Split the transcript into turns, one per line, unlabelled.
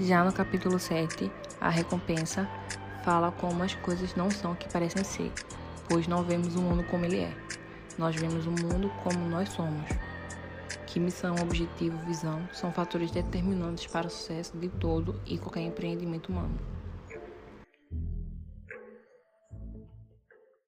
Já no capítulo 7, a recompensa fala como as coisas não são o que parecem ser, pois não vemos o mundo como ele é. Nós vemos o mundo como nós somos. Que missão, objetivo, visão são fatores determinantes para o sucesso de todo e qualquer empreendimento humano.